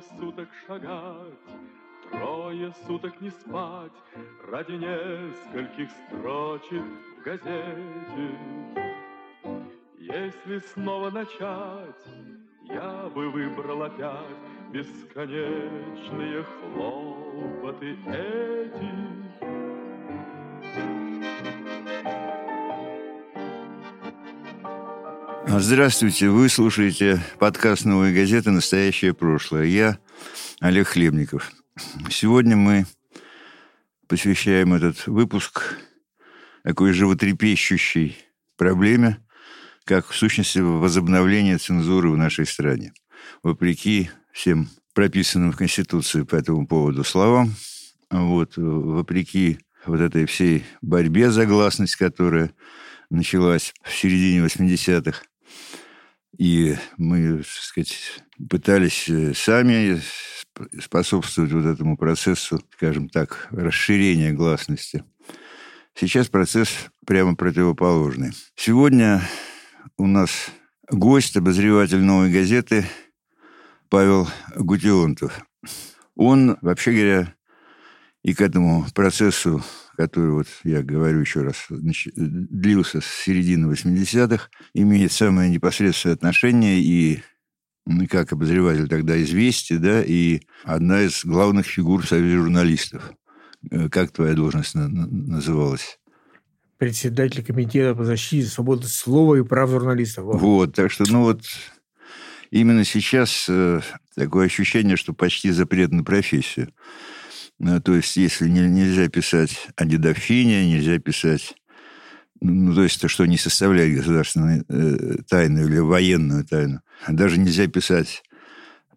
Суток шагать, трое суток не спать Ради нескольких строчек в газете. Если снова начать, я бы выбрал опять Бесконечные хлопоты эти. Здравствуйте, вы слушаете подкаст «Новой газеты. Настоящее прошлое». Я Олег Хлебников. Сегодня мы посвящаем этот выпуск такой животрепещущей проблеме, как в сущности возобновление цензуры в нашей стране. Вопреки всем прописанным в Конституции по этому поводу словам, вот, вопреки вот этой всей борьбе за гласность, которая началась в середине 80-х, и мы, так сказать, пытались э, сами способствовать вот этому процессу, скажем так, расширения гласности. Сейчас процесс прямо противоположный. Сегодня у нас гость, обозреватель «Новой газеты» Павел Гутионтов. Он, вообще говоря, и к этому процессу который, вот я говорю еще раз, длился с середины 80-х, имеет самое непосредственное отношение и как обозреватель тогда «Известия», да, и одна из главных фигур в Союзе журналистов. Э, как твоя должность называлась? Председатель комитета по защите свободы слова и прав журналистов. Вот, вот так что, ну вот, именно сейчас э, такое ощущение, что почти запрет на профессию. Ну, то есть, если не, нельзя писать о дедовщине, нельзя писать ну, то есть то, что не составляет государственную э, тайну или военную тайну. Даже нельзя писать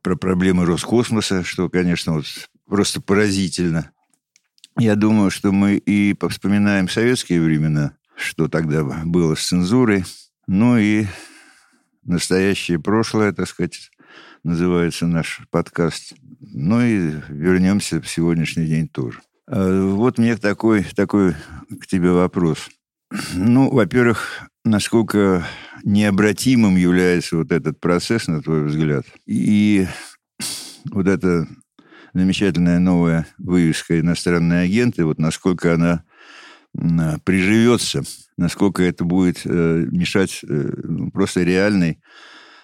про проблемы Роскосмоса, что, конечно, вот просто поразительно. Я думаю, что мы и вспоминаем советские времена, что тогда было с цензурой, ну и настоящее прошлое, так сказать, называется наш подкаст. Ну и вернемся в сегодняшний день тоже. А вот мне такой, такой к тебе вопрос. Ну, во-первых, насколько необратимым является вот этот процесс, на твой взгляд, и вот эта замечательная новая вывеска «Иностранные агенты», вот насколько она приживется, насколько это будет э, мешать э, ну, просто реальной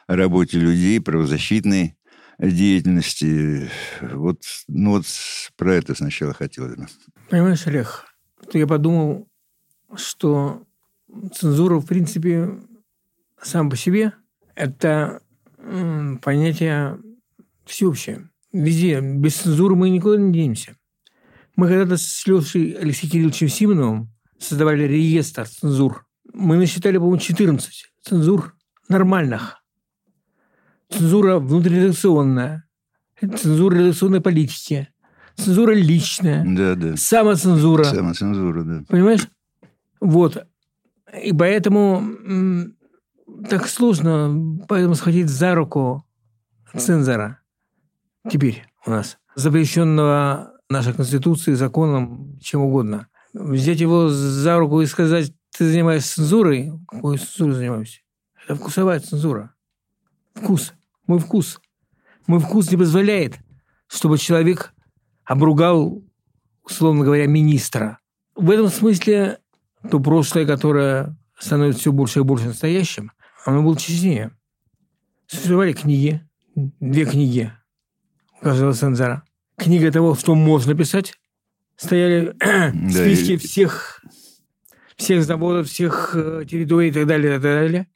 работе людей, правозащитной деятельности. Вот, ну вот про это сначала хотелось бы. Понимаешь, Олег, я подумал, что цензура, в принципе, сам по себе – это понятие всеобщее. Везде. Без цензуры мы никуда не денемся. Мы когда-то с Лешей Алексеем Кирилловичем Симоновым создавали реестр цензур. Мы насчитали, по-моему, 14 цензур нормальных цензура внутриредакционная, цензура редакционной политики, цензура личная, да, да. самоцензура. Самоцензура, да. Понимаешь? Вот. И поэтому так сложно поэтому схватить за руку цензора теперь у нас, запрещенного нашей Конституцией, законом, чем угодно. Взять его за руку и сказать, ты занимаешься цензурой, какой цензурой занимаюсь? Это вкусовая цензура. Вкус. Мой вкус. Мой вкус не позволяет, чтобы человек обругал, условно говоря, министра. В этом смысле то прошлое, которое становится все больше и больше настоящим, оно было честнее. Существовали книги, две книги у каждого цензора. Книга того, что можно писать. Стояли да, списки и... всех, всех заводов, всех э, территорий и так далее, и так далее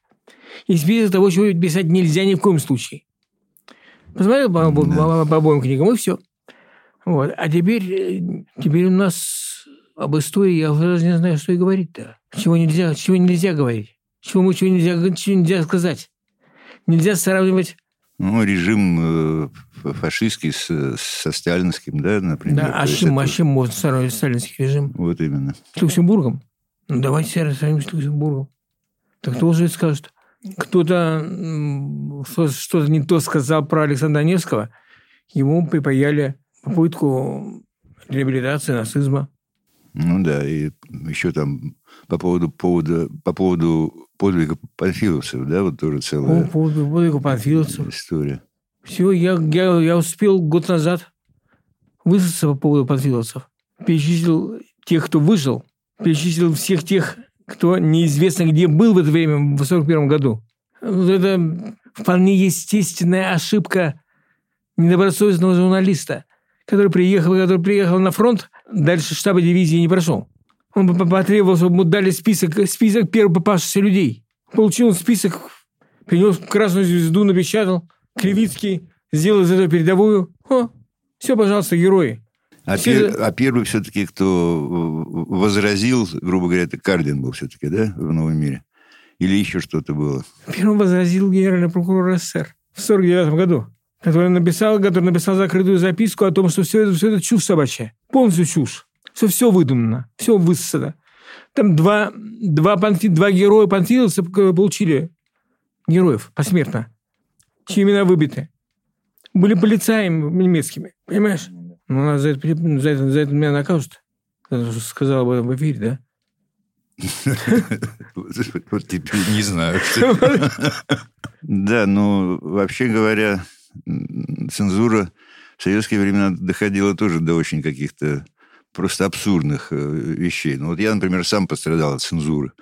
и список того, чего писать нельзя ни в коем случае. Посмотрел по, по, по обоим книгам, и все. Вот. А теперь, теперь у нас об истории я даже не знаю, что и говорить-то. Чего нельзя, чего нельзя говорить. Чего, мы, чего, нельзя, чего нельзя сказать. Нельзя сравнивать ну, режим э, фашистский с, со сталинским, да, например. Да, а чем, это... а чем можно сравнивать сталинский режим? Вот именно. С Люксембургом? Ну, давайте сравним с Люксембургом. Так кто же скажет? Кто-то что-то не то сказал про Александра Невского, ему припаяли попытку реабилитации нацизма. Ну да, и еще там по поводу, повода, по поводу подвига панфиловцев, да, вот тоже целая... По поводу подвига панфиловцев. История. Все, я, я, я успел год назад высказаться по поводу панфиловцев. Перечислил тех, кто выжил. Перечислил всех тех, кто неизвестно где был в это время, в 41 году. Это вполне естественная ошибка недобросовестного журналиста, который приехал, который приехал на фронт, дальше штаба дивизии не прошел. Он потребовал, чтобы ему дали список, список первых попавшихся людей. Получил список, принес красную звезду, напечатал. Кривицкий сделал из этого передовую. О, все, пожалуйста, герои. А, пер- а первый все-таки, кто возразил, грубо говоря, это Кардин был все-таки, да, в Новом мире? Или еще что-то было? Первым возразил генеральный прокурор СССР в 49 году, который написал, который написал закрытую записку о том, что все это, все это чушь собачья. Полностью чушь. Все, все выдумано, все высосано. Там два, два, панфи, два героя панфиловца получили героев посмертно, чьи имена выбиты. Были полицаями немецкими, понимаешь? Ну, нас за это, за это, за это меня накажут. Сказал об этом в эфире, да? Вот теперь не знаю. Да, ну, вообще говоря, цензура в советские времена доходила тоже до очень каких-то просто абсурдных э, вещей. Ну, вот я, например, сам пострадал от цензуры.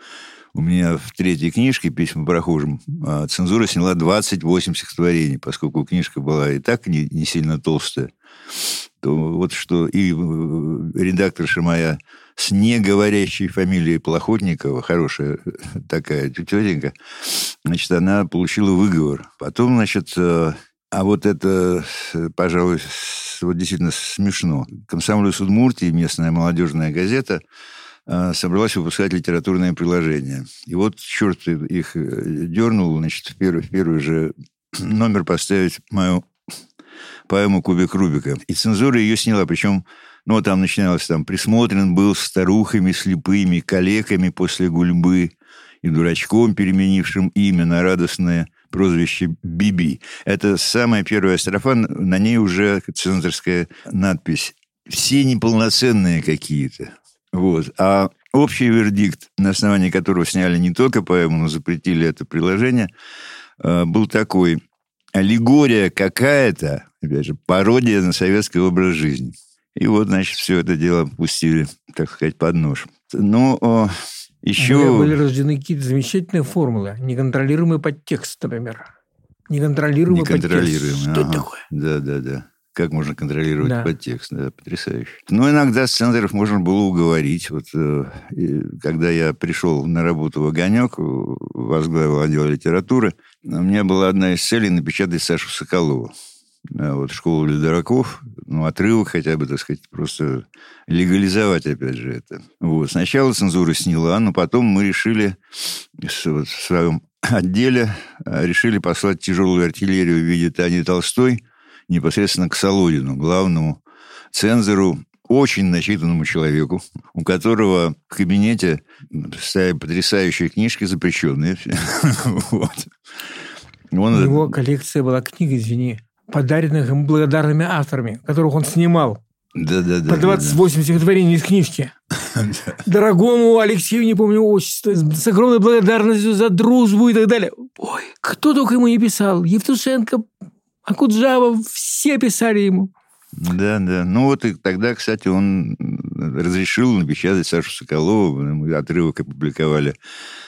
У меня в третьей книжке «Письма прохожим» а, цензура сняла 28 стихотворений, поскольку книжка была и так не, не сильно толстая. То вот что и э, редакторша моя с неговорящей фамилией Плохотникова, хорошая такая тетенька, значит, она получила выговор. Потом, значит, э, а вот это, э, пожалуй, вот действительно смешно. Комсомолец Удмуртии, местная молодежная газета, э, собралась выпускать литературное приложение. И вот черт их э, дернул, значит, в первый, в первый же номер поставить мою поэму «Кубик Рубика». И цензура ее сняла, причем ну, там начиналось там «Присмотрен был старухами слепыми, калеками после гульбы и дурачком, переменившим имя на радостное прозвище Биби». Это самая первая строфа, на ней уже цензорская надпись. Все неполноценные какие-то. Вот. А общий вердикт, на основании которого сняли не только поэму, но запретили это приложение, э, был такой. Аллегория какая-то, опять же, пародия на советский образ жизни. И вот, значит, все это дело пустили, так сказать, под нож. Ну, о, еще... Были, были рождены какие-то замечательные формулы. Неконтролируемый подтекст, например. Неконтролируемый, Неконтролируемый. подтекст. Что это ага. такое? Да, да, да. Как можно контролировать Да. подтекст? Да, потрясающе. Но иногда цензоров можно было уговорить. Вот э, когда я пришел на работу в «Огонек», э, возглавил отдел литературы, у меня была одна из целей напечатать Сашу Соколова. Да, вот «Школу для дураков», ну, отрывок хотя бы, так сказать, просто легализовать, опять же, это. Вот. Сначала цензура сняла, но потом мы решили с- вот в своем отделе э, решили послать тяжелую артиллерию в виде Тани Толстой непосредственно к Солодину, главному цензору, очень начитанному человеку, у которого в кабинете стоят потрясающие книжки, запрещенные. Вот. У Он, него коллекция была книг, извини, подаренных ему благодарными авторами, которых он снимал. да, да, да, По да, 28 стихотворений из книжки. Дорогому Алексею, не помню отчество, с огромной благодарностью за дружбу и так далее. Ой, кто только ему не писал. Евтушенко, Акуджава, все писали ему. Да, да. Ну вот и тогда, кстати, он разрешил напечатать Сашу Соколову. Мы отрывок опубликовали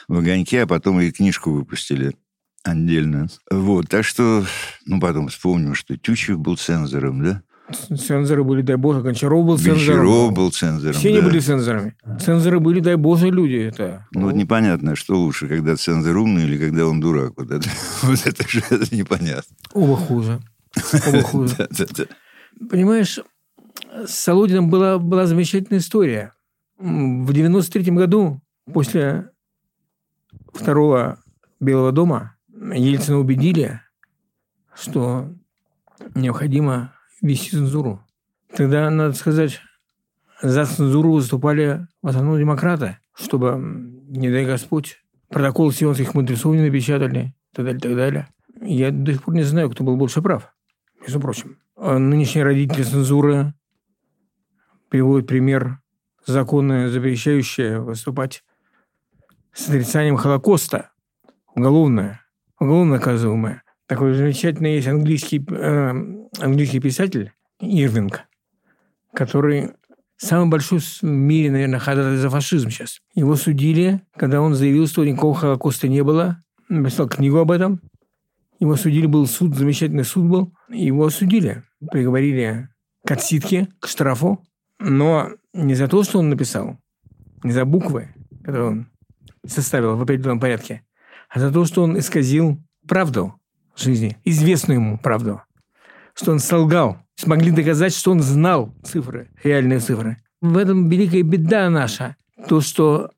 в «Огоньке», а потом и книжку выпустили отдельно. Вот, так что, ну, потом вспомним, что Тючев был цензором, да? Цензоры были, дай боже, Гончаров был цензором. Гончаров был цензором, Все не да. были цензорами. Цензоры были, дай боже, люди. Это. Ну, вот непонятно, что лучше, когда цензор умный или когда он дурак. Вот это, вот это же это непонятно. Оба хуже. Оба хуже. Да, да, да. Понимаешь, с Солодиным была, была замечательная история. В 93-м году, после второго Белого дома, Ельцина убедили, что необходимо ввести цензуру. Тогда, надо сказать, за цензуру выступали в основном демократы, чтобы, не дай Господь, протокол сионских мудрецов не напечатали, и так далее, и так далее. Я до сих пор не знаю, кто был больше прав, между прочим. А Нынешние родители цензуры приводят пример законы, запрещающие выступать с отрицанием Холокоста, уголовное, уголовно наказываемое. Такой замечательный есть английский, э, английский писатель Ирвинг, который самый большой в мире, наверное, ходатай за фашизм сейчас. Его судили, когда он заявил, что никакого Холокоста не было. Написал книгу об этом. Его судили, был суд, замечательный суд был. Его осудили, приговорили к отсидке, к штрафу. Но не за то, что он написал, не за буквы, которые он составил в определенном порядке, а за то, что он исказил правду жизни, известную ему правду, что он солгал, смогли доказать, что он знал цифры, реальные цифры. В этом великая беда наша, то, что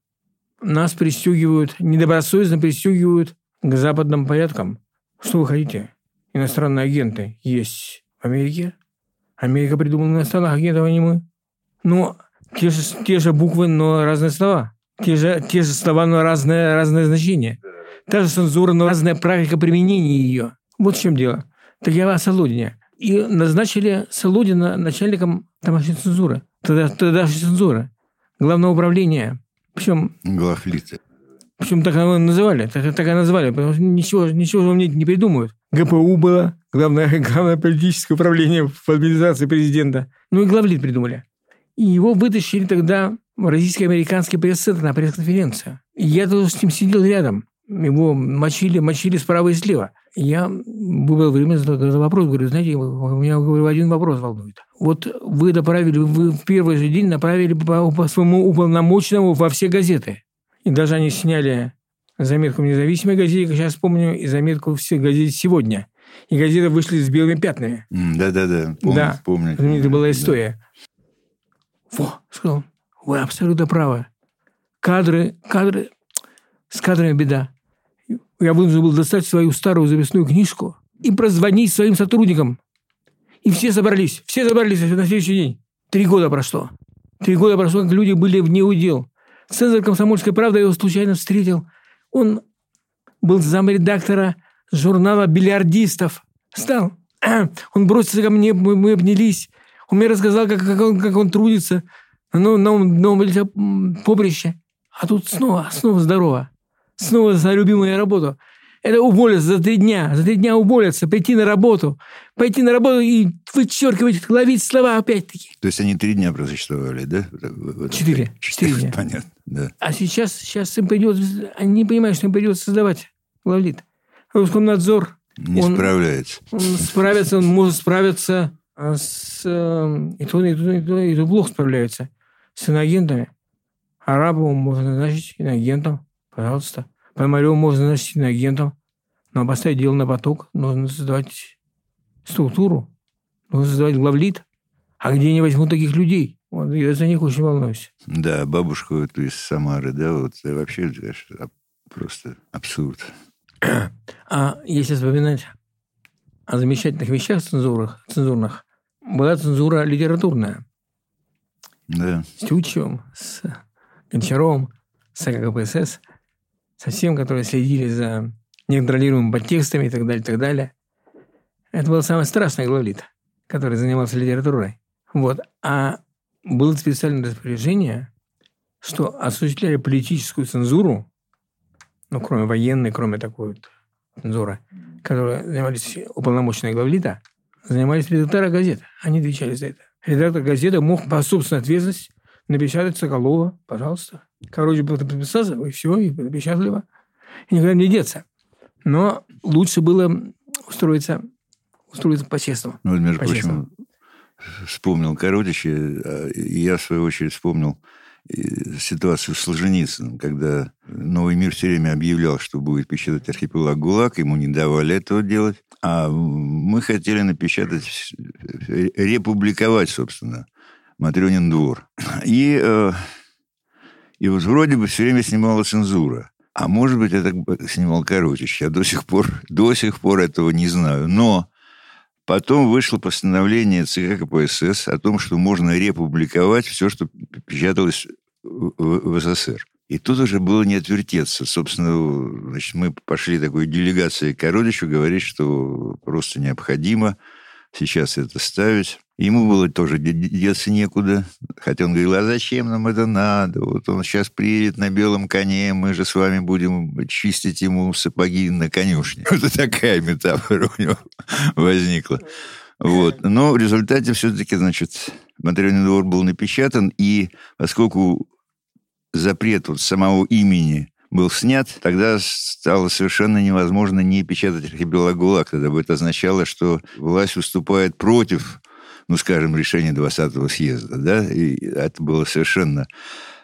нас пристегивают, недобросовестно пристегивают к западным порядкам. Что вы хотите? Иностранные агенты есть в Америке. Америка придумала иностранных агентов, а не мы. Но те же, те же буквы, но разные слова. Те же, те же слова, но разное, разное значение. Та же цензура, но разная практика применения ее. Вот в чем дело. Так я о Солодине. И назначили Солодина начальником тамошней цензуры. Тогда, тогдашней цензуры. Главного управления. Причем... Главлица. Причем так его называли, так, так и назвали, потому что ничего, ничего же мне не придумают. ГПУ было, главное, главное политическое управление в администрации президента. Ну и главлит придумали. И его вытащили тогда в российско-американский пресс-центр на пресс-конференцию. Я тоже с ним сидел рядом. Его мочили, мочили справа и слева. Я выбрал время задать вопрос. Говорю, знаете, у меня говорю, один вопрос волнует. Вот вы направили, вы в первый же день направили по, по своему уполномоченному во все газеты. И даже они сняли заметку в независимой газете, как сейчас помню, и заметку в газете «Сегодня». И газеты вышли с белыми пятнами. Да-да-да, помню, да. помню. Это была история. Да. Во, сказал, вы абсолютно правы. Кадры, кадры, с кадрами беда. Я вынужден был достать свою старую записную книжку и прозвонить своим сотрудникам. И все собрались, все собрались на следующий день. Три года прошло. Три года прошло, как люди были в неудел. Цезарь «Комсомольской правды» его случайно встретил. Он был замредактора журнала «Бильярдистов». Стал. Он бросился ко мне, мы, мы обнялись. Он мне рассказал, как, как, он, как он трудится на новом, новом поприще. А тут снова, снова здорово. Снова за любимую работу. Это уволиться за три дня. За три дня уволиться, прийти на работу. Пойти на работу и вычеркивать, ловить слова опять-таки. То есть они три дня просуществовали, да? Четыре. Четыре дня. Понятно, да. А сейчас, сейчас им придется... Они не понимают, что им придется создавать главлит. Роскомнадзор... Не он, справляется. Он справится, он может справиться с... Э, и то, и то, и то, и то плохо справляется. С иноагентами. Арабову можно назначить иноагентом. Пожалуйста. Пономареву можно назначить иноагентом. Но поставить дело на поток, нужно создавать структуру, нужно создавать главлит. А где они возьмут таких людей? Вот, я за них очень волнуюсь. Да, бабушку эту из Самары, да, вот вообще просто абсурд. А если вспоминать о замечательных вещах цензурных, цензурных была цензура литературная. Да. С Тютчевым, с Гончаровым, с АКПСС, со всем, которые следили за неконтролируемыми подтекстами и так далее, и так далее. Это был самый страшный главлит, который занимался литературой. Вот. А было специальное распоряжение, что осуществляли политическую цензуру, ну, кроме военной, кроме такой вот цензуры, которые занимались уполномоченные главлита, занимались редакторы газет. Они отвечали за это. Редактор газеты мог по собственной ответственности напечатать Соколова, пожалуйста. Короче, подписался, и все, и напечатали его. И никуда не деться. Но лучше было устроиться, устроиться по-честному. Ну, между по прочим, вспомнил Коротича, и я, в свою очередь, вспомнил ситуацию с Солженицыным, когда «Новый мир» все время объявлял, что будет печатать архипелаг ГУЛАГ, ему не давали этого делать. А мы хотели напечатать, републиковать, собственно, Матрёнин двор. И, э, и вот вроде бы все время снимала цензура. А может быть, это снимал Коротич. Я до сих пор, до сих пор этого не знаю. Но потом вышло постановление ЦК КПСС о том, что можно републиковать все, что печаталось в, в СССР. И тут уже было не отвертеться. Собственно, значит, мы пошли такой делегацией к Кородичу говорить, что просто необходимо сейчас это ставить. Ему было тоже деться некуда. Хотя он говорил, а зачем нам это надо? Вот он сейчас приедет на белом коне, мы же с вами будем чистить ему сапоги на конюшне. Вот такая метафора у него возникла. Вот. Но в результате все-таки, значит, материальный двор был напечатан, и поскольку запрет вот самого имени был снят, тогда стало совершенно невозможно не печатать архипелаг ГУЛАГ. Тогда бы это означало, что власть выступает против ну, скажем, решение 20-го съезда, да, и это было совершенно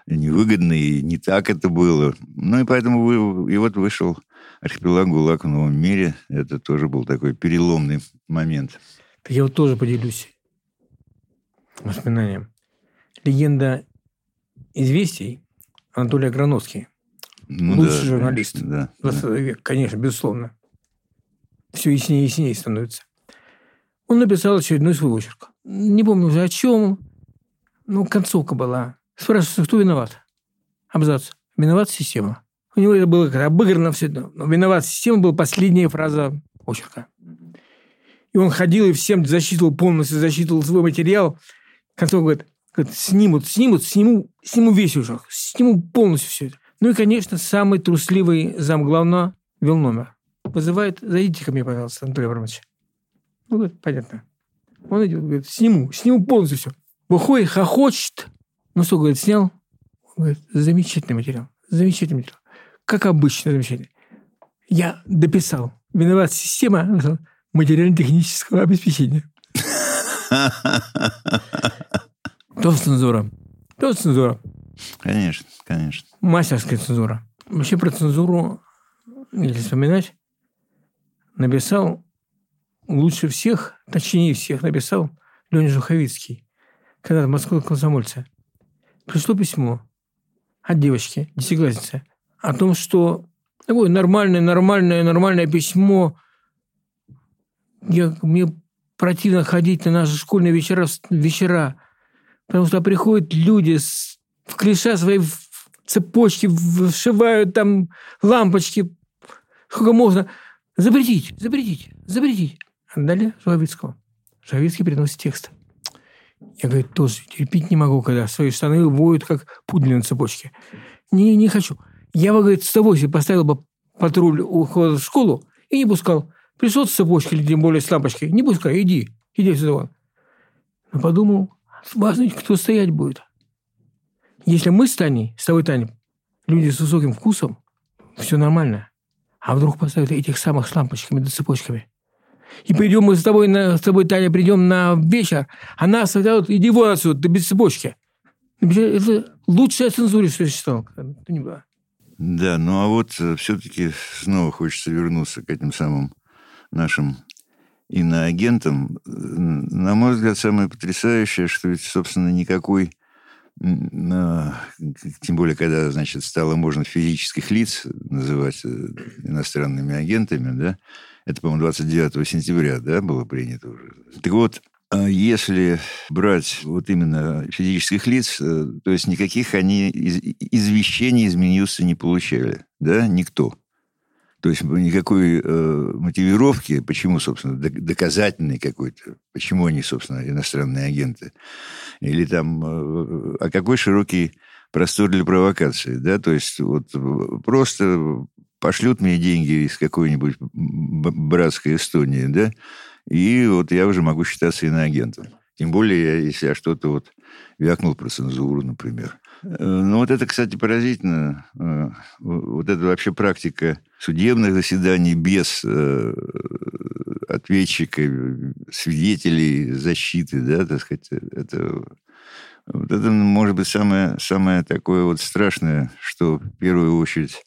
невыгодно, и не так это было. Ну, и поэтому вы, и вот вышел архипелаг ГУЛАГ в новом мире. Это тоже был такой переломный момент. Я вот тоже поделюсь воспоминанием. Легенда известий Анатолий Аграновский. Ну, Лучший да, журналист. Да, 20 да. век, конечно, безусловно. Все яснее и яснее становится. Он написал очередной свой очерк. Не помню уже о чем. Ну, концовка была. Спрашивается, кто виноват? Абзац. Виноват система. У него это было как обыграно все. Но виноват система была последняя фраза очерка. И он ходил и всем засчитывал полностью, засчитывал свой материал. Концовка говорит, говорит, снимут, снимут, сниму, сниму весь уже, сниму полностью все это. Ну и, конечно, самый трусливый зам главного вел номер. Вызывает, зайдите ко мне, пожалуйста, Анатолий Абрамович. Ну, говорит, понятно. Он идет, говорит, сниму, сниму полностью все. Выходит, хохочет. Ну что, говорит, снял? Он говорит, замечательный материал, замечательный материал. Как обычно, замечательный. Я дописал. Виноват система материально-технического обеспечения. То цензура. То цензура. Конечно, конечно. Мастерская цензура. Вообще про цензуру, если вспоминать, написал лучше всех, точнее всех написал Леня Жуховицкий, когда в Москве комсомольца. Пришло письмо от девочки, десятиклассницы, о том, что такое нормальное, нормальное, нормальное письмо. Я, мне противно ходить на наши школьные вечера, вечера потому что приходят люди с, в клиша свои цепочки, вшивают там лампочки, сколько можно. Запретить, запретить, запретить. Отдали Журавицкого. Журавицкий приносит текст. Я, говорит, тоже терпеть не могу, когда свои штаны воют, как пудель на цепочке. Не, не хочу. Я бы, говорит, с тобой поставил бы патруль у входа в школу и не пускал. Пришел с цепочкой, или тем более с лампочкой. Не пускай, иди, иди сюда. Но подумал, важно, кто стоять будет. Если мы с Таней, с тобой, Таней, люди с высоким вкусом, все нормально. А вдруг поставят этих самых с лампочками да цепочками? И придем мы с тобой, на, с тобой, Таня, придем на вечер, а нас иди вон отсюда, ты без цепочки. Это лучшая цензура, что было. Да, ну а вот э, все-таки снова хочется вернуться к этим самым нашим иноагентам. На мой взгляд, самое потрясающее, что ведь, собственно, никакой тем более, когда, значит, стало можно физических лиц называть э, иностранными агентами, да, это, по-моему, 29 сентября, да, было принято уже. Так вот, а если брать вот именно физических лиц, э, то есть никаких они извещений из Минюста не получали, да, никто. То есть никакой э, мотивировки, почему, собственно, доказательной какой-то, почему они, собственно, иностранные агенты, или там, э, а какой широкий простор для провокации, да, то есть вот просто пошлют мне деньги из какой-нибудь братской Эстонии, да, и вот я уже могу считаться иноагентом. Тем более, если я что-то вот вякнул про цензуру, например. Э, ну, вот это, кстати, поразительно. Э, вот это вообще практика судебных заседаний без э, ответчика, свидетелей защиты, да, так сказать, это, вот это может быть самое, самое такое вот страшное, что в первую очередь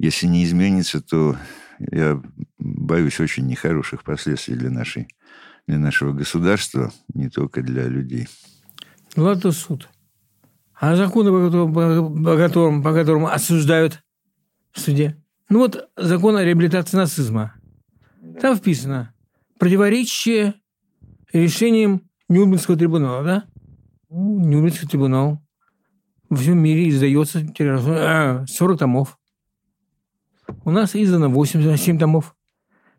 если не изменится, то я боюсь очень нехороших последствий для, нашей, для нашего государства, не только для людей. Ну, ладно, суд. А законы, по которым, по, которым, осуждают в суде? Ну вот закон о реабилитации нацизма. Там вписано противоречие решениям Нюрнбергского трибунала, да? Ну, Нюрнбергский трибунал во всем мире издается 40 томов. У нас издано 87 томов.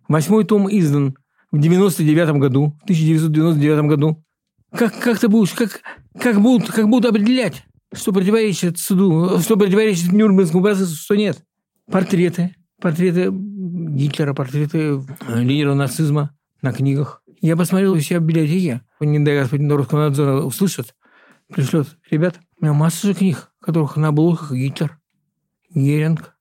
Восьмой том издан в 99 году, в 1999 году. как, как ты будешь, как, как, будут, как будут определять, что противоречит суду, что противоречит Нюрнбергскому процессу, что нет. Портреты, портреты Гитлера, портреты лидеров нацизма на книгах. Я посмотрел у себя в библиотеке, не дай господин русского надзора услышат, пришлет. Ребят, у меня масса же книг, которых на обложках Гитлер, Геринг,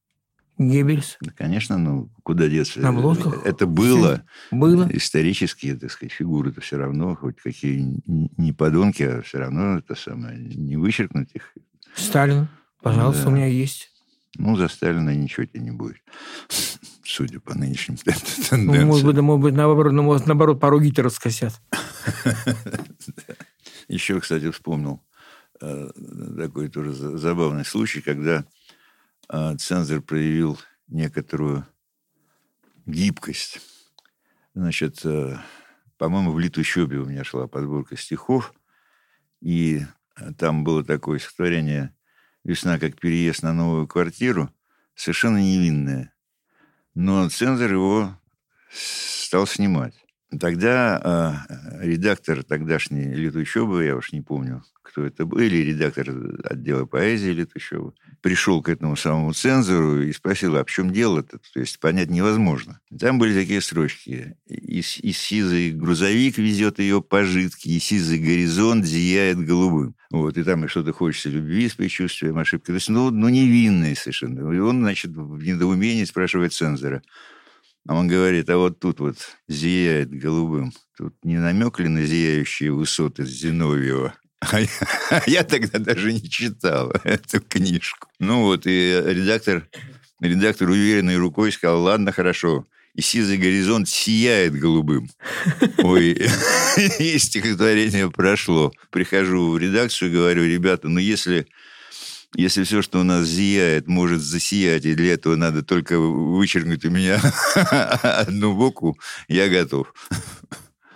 Геббельс. Да, конечно, ну куда деться? На обложках. Это было. Было. Исторические, так сказать, фигуры-то все равно, хоть какие не подонки, а все равно это самое, не вычеркнуть их. Сталин, пожалуйста, Да. у меня есть. Ну, за Сталина ничего тебе не будет. Судя по нынешним Ну, тенденциям. может быть, может быть, наоборот, ну, может, наоборот, пару Гитлера скосят. Еще, кстати, вспомнил э, такой тоже за- забавный случай, когда цензор проявил некоторую гибкость. Значит, э, по-моему, в Литущебе у меня шла подборка стихов, и э, там было такое стихотворение «Весна как переезд на новую квартиру», совершенно невинное. Но цензор его стал снимать. Тогда э, редактор тогдашней Летучебы, я уж не помню, кто это был, или редактор отдела поэзии Летучебы, пришел к этому самому цензору и спросил, а в чем дело-то? То есть понять невозможно. Там были такие строчки. И, и сизый грузовик везет ее пожитки, и сизый горизонт зияет голубым. Вот, и там и что-то хочется любви с предчувствием ошибки. То есть, ну, ну невинные совершенно. И он, значит, в недоумении спрашивает цензора. А он говорит, а вот тут вот зияет голубым. Тут не намек ли на зияющие высоты Зиновьева? А я, а я тогда даже не читал эту книжку. Ну вот, и редактор, редактор уверенной рукой сказал, ладно, хорошо. И сизый горизонт сияет голубым. Ой, и стихотворение прошло. Прихожу в редакцию говорю, ребята, ну если если все, что у нас зияет, может засиять, и для этого надо только вычеркнуть у меня одну букву, я готов.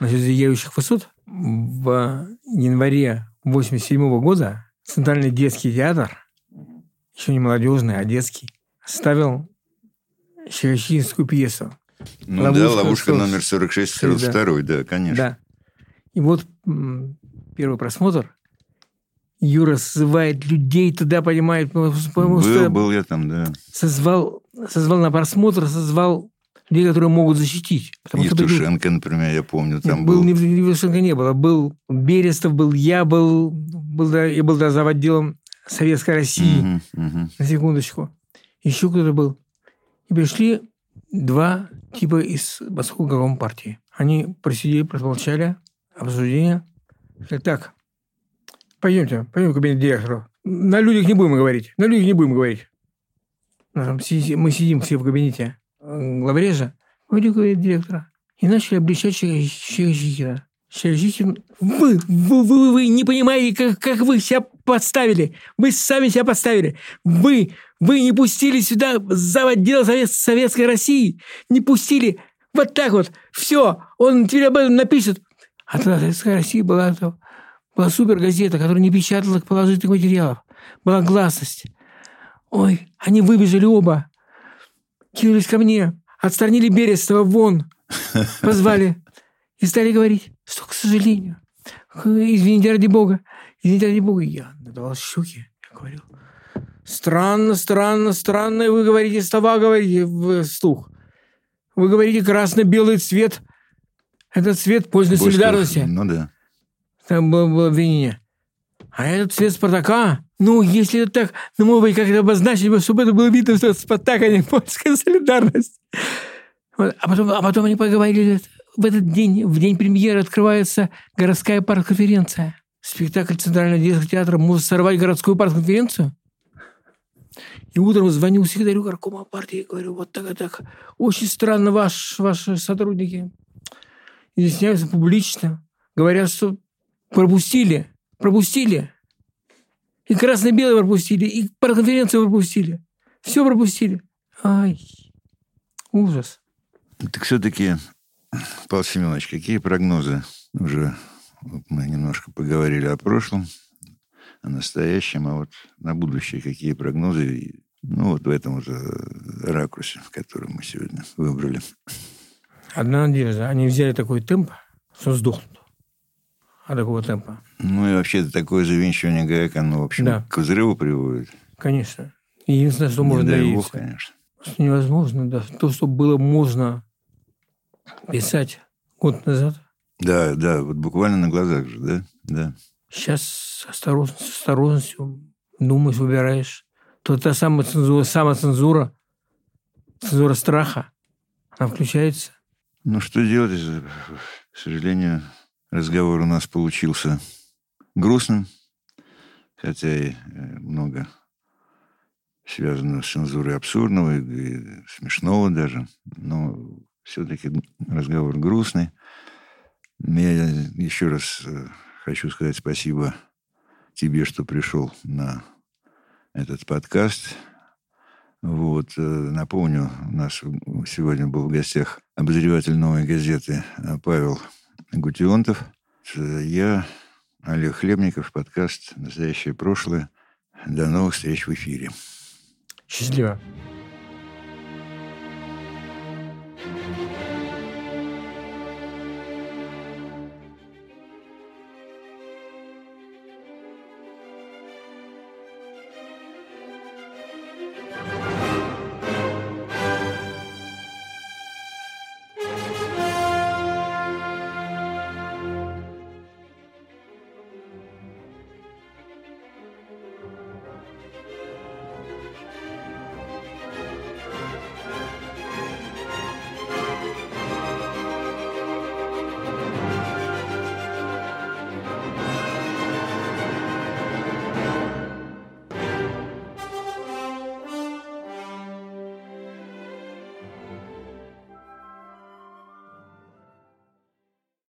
Насчет зияющих высот. В январе 87 года Центральный детский театр, еще не молодежный, а детский, ставил Щерочинскую пьесу. Ну Ловушка да, ловушка сорок- номер 46-42, да, конечно. Да. И вот первый просмотр. Юра сзывает людей туда, понимает, был, что был я там, да. созвал, созвал на просмотр, созвал людей, которые могут защитить. Потому что Евтушенко, например, я помню, там был, был. не Евтушенко не было. Был Берестов, был я, был, был да, я был да, зав. отделом Советской России, Мгм, мгм. на секундочку. Еще кто-то был. И пришли два типа из Московской горкома партии. Они просидели, промолчали, обсуждение. Так, пойдемте, пойдем в кабинет директора. На людях не будем говорить, на людях не будем говорить. Ну, Мы сидим все в кабинете э, главрежа, пойдем в кабинет директора. И начали обличать Щерочихина. Щерочихин, вы, вы, вы, вы не понимаете, как, как вы себя подставили. Вы сами себя подставили. Вы, вы не пустили сюда за отдел Совет- Советской России. Не пустили. Вот так вот. Все. Он теперь об этом напишет. А тогда Советская Россия была, была супер газета, которая не печатала положительных материалов. Была гласность. Ой, они выбежали оба. Кинулись ко мне. Отстранили Берестова вон. Позвали. И стали говорить, что, к сожалению, извините ради бога, извините ради бога. Я надавал щеки. Я говорил, странно, странно, странно, вы говорите слова, говорите вслух. Вы говорите красно-белый цвет. Это цвет поздней солидарности. Ну да. Там было, обвинение. А этот цвет Спартака? Ну, если это так, ну, может быть, как-то обозначить, бы, чтобы это было видно, что это Спартак, а не польская солидарность. Вот. А, потом, а потом они поговорили, в этот день, в день премьеры, открывается городская партконференция. Спектакль Центрального детского театра может сорвать городскую партконференцию? И утром звоню секретарю горкома партии и говорю, вот так и так. Очень странно ваш, ваши сотрудники изъясняются публично. Говорят, что пропустили, пропустили. И красно-белый пропустили, и партконференцию пропустили. Все пропустили. Ай, ужас. Так все-таки, Павел Семенович, какие прогнозы? Уже мы немножко поговорили о прошлом, о настоящем, а вот на будущее какие прогнозы? Ну, вот в этом вот э, ракурсе, который мы сегодня выбрали. Одна надежда. Они взяли такой темп, что сдохнут. От такого темпа. Ну и вообще такое завинчивание гаек, оно, в общем, Да. к взрыву приводит. Конечно. Единственное, что можно Не дай добиться. бог, конечно. Просто невозможно, да. То, что было можно писать год назад, Да, да, вот буквально на глазах же, да? Да. сейчас с осторожностью, с осторожностью думаешь, выбираешь. То та самая цензура, самоцензура, цензура страха, она включается. Ну, что делать? К сожалению, разговор у нас получился грустным, хотя и э, много связано с цензурой абсурдного и, смешного даже, но все-таки разговор грустный. Я еще раз э, хочу сказать спасибо тебе, что пришел на этот подкаст. Вот, э, напомню, у нас сегодня был в гостях обозреватель «Новой газеты» Павел Гутионтов. Э, Я Олег Хлебников, подкаст «Настоящее прошлое». До новых встреч в эфире. Счастливо.